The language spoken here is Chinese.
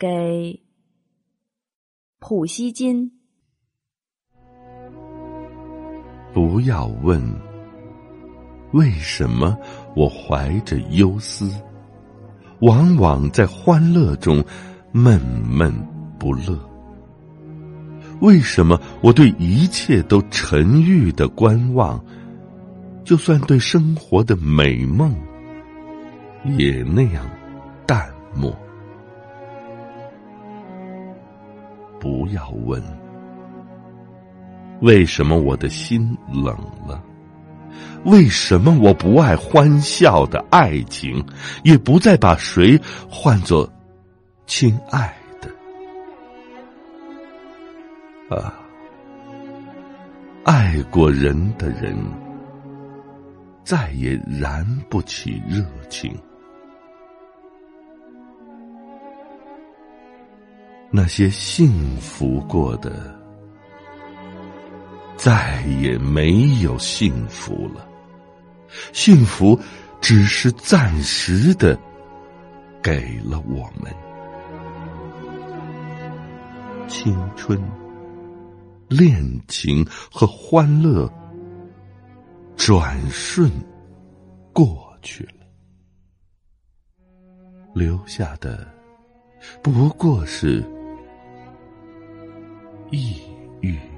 给普希金。不要问为什么我怀着忧思，往往在欢乐中闷闷不乐。为什么我对一切都沉郁的观望？就算对生活的美梦，也那样淡漠。不要问。为什么我的心冷了？为什么我不爱欢笑的爱情，也不再把谁唤作亲爱的？啊，爱过人的人，再也燃不起热情。那些幸福过的。再也没有幸福了，幸福只是暂时的，给了我们青春、恋情和欢乐，转瞬过去了，留下的不过是抑郁。